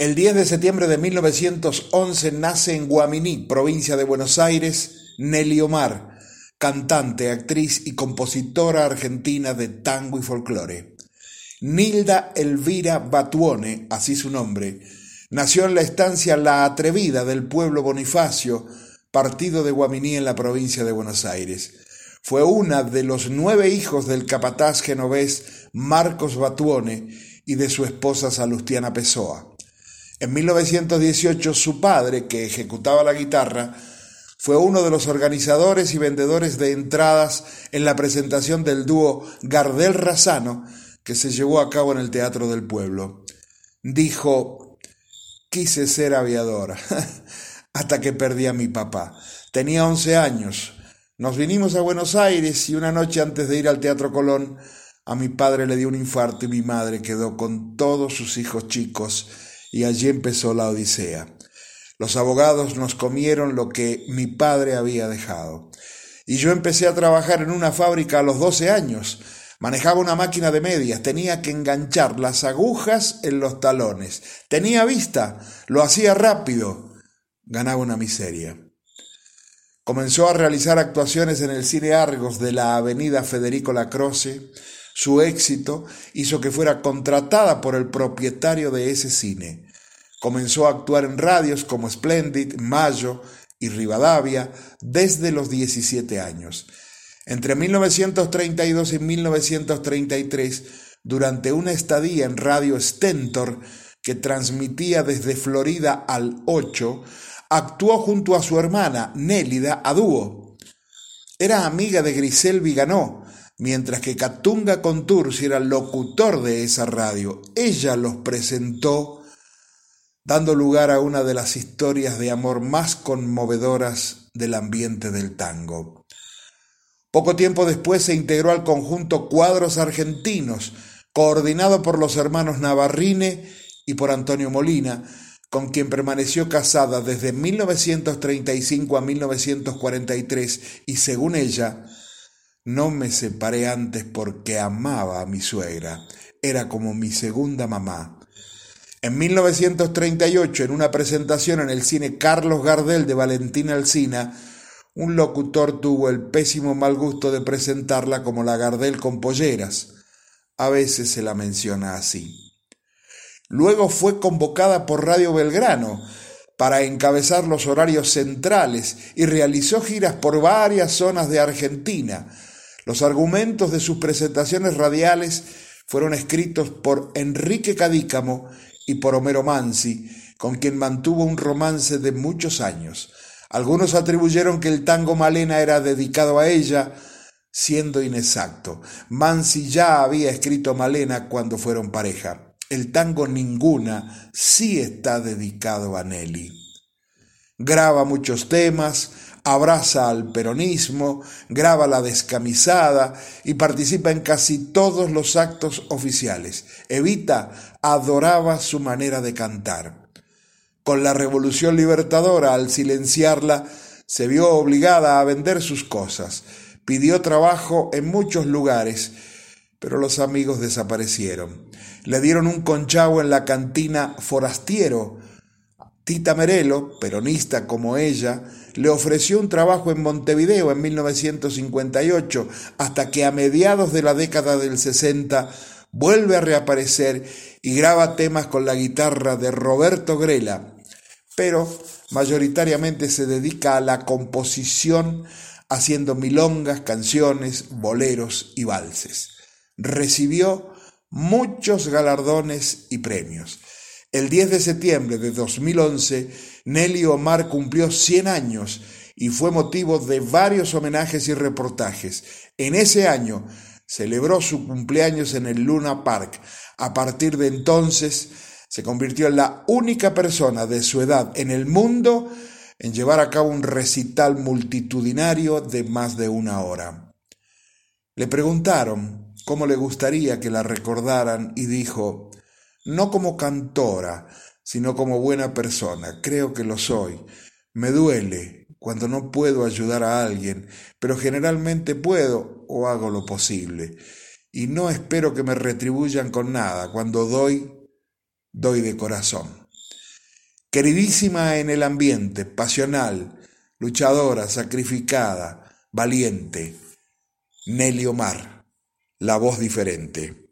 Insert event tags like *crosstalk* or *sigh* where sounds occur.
El 10 de septiembre de 1911 nace en Guaminí, provincia de Buenos Aires, Nelly Omar, cantante, actriz y compositora argentina de tango y folclore. Nilda Elvira Batuone, así su nombre, nació en la estancia La Atrevida del pueblo Bonifacio, partido de Guaminí en la provincia de Buenos Aires. Fue una de los nueve hijos del capataz genovés Marcos Batuone y de su esposa Salustiana Pessoa. En 1918 su padre, que ejecutaba la guitarra, fue uno de los organizadores y vendedores de entradas en la presentación del dúo Gardel Razano que se llevó a cabo en el Teatro del Pueblo. Dijo, quise ser aviadora *laughs* hasta que perdí a mi papá. Tenía 11 años. Nos vinimos a Buenos Aires y una noche antes de ir al Teatro Colón, a mi padre le dio un infarto y mi madre quedó con todos sus hijos chicos y allí empezó la Odisea. Los abogados nos comieron lo que mi padre había dejado. Y yo empecé a trabajar en una fábrica a los 12 años. Manejaba una máquina de medias, tenía que enganchar las agujas en los talones. Tenía vista, lo hacía rápido. Ganaba una miseria. Comenzó a realizar actuaciones en el cine Argos de la avenida Federico Lacroce, su éxito hizo que fuera contratada por el propietario de ese cine. Comenzó a actuar en radios como Splendid, Mayo y Rivadavia desde los 17 años. Entre 1932 y 1933, durante una estadía en Radio Stentor, que transmitía desde Florida al 8, actuó junto a su hermana Nélida a dúo. Era amiga de Grisel Viganó, mientras que Catunga Contursi era locutor de esa radio. Ella los presentó, dando lugar a una de las historias de amor más conmovedoras del ambiente del tango. Poco tiempo después se integró al conjunto Cuadros Argentinos, coordinado por los hermanos Navarrine y por Antonio Molina, con quien permaneció casada desde 1935 a 1943 y según ella, no me separé antes porque amaba a mi suegra. Era como mi segunda mamá. En 1938, en una presentación en el cine Carlos Gardel de Valentina Alsina, un locutor tuvo el pésimo mal gusto de presentarla como la Gardel con polleras. A veces se la menciona así. Luego fue convocada por Radio Belgrano para encabezar los horarios centrales y realizó giras por varias zonas de Argentina, los argumentos de sus presentaciones radiales fueron escritos por Enrique Cadícamo y por Homero Mansi, con quien mantuvo un romance de muchos años. Algunos atribuyeron que el tango Malena era dedicado a ella, siendo inexacto. Mansi ya había escrito Malena cuando fueron pareja. El tango Ninguna sí está dedicado a Nelly. Graba muchos temas, abraza al peronismo, graba la descamisada y participa en casi todos los actos oficiales. Evita adoraba su manera de cantar. Con la revolución libertadora, al silenciarla, se vio obligada a vender sus cosas. Pidió trabajo en muchos lugares, pero los amigos desaparecieron. Le dieron un conchavo en la cantina Forastiero. Tita Merelo, peronista como ella, le ofreció un trabajo en Montevideo en 1958, hasta que a mediados de la década del 60 vuelve a reaparecer y graba temas con la guitarra de Roberto Grela, pero mayoritariamente se dedica a la composición haciendo milongas, canciones, boleros y valses. Recibió muchos galardones y premios. El 10 de septiembre de 2011, Nelly Omar cumplió 100 años y fue motivo de varios homenajes y reportajes. En ese año celebró su cumpleaños en el Luna Park. A partir de entonces se convirtió en la única persona de su edad en el mundo en llevar a cabo un recital multitudinario de más de una hora. Le preguntaron cómo le gustaría que la recordaran y dijo, no como cantora, sino como buena persona. Creo que lo soy. Me duele cuando no puedo ayudar a alguien, pero generalmente puedo o hago lo posible. Y no espero que me retribuyan con nada. Cuando doy, doy de corazón. queridísima en el ambiente, pasional, luchadora, sacrificada, valiente. Nelly Omar, la voz diferente.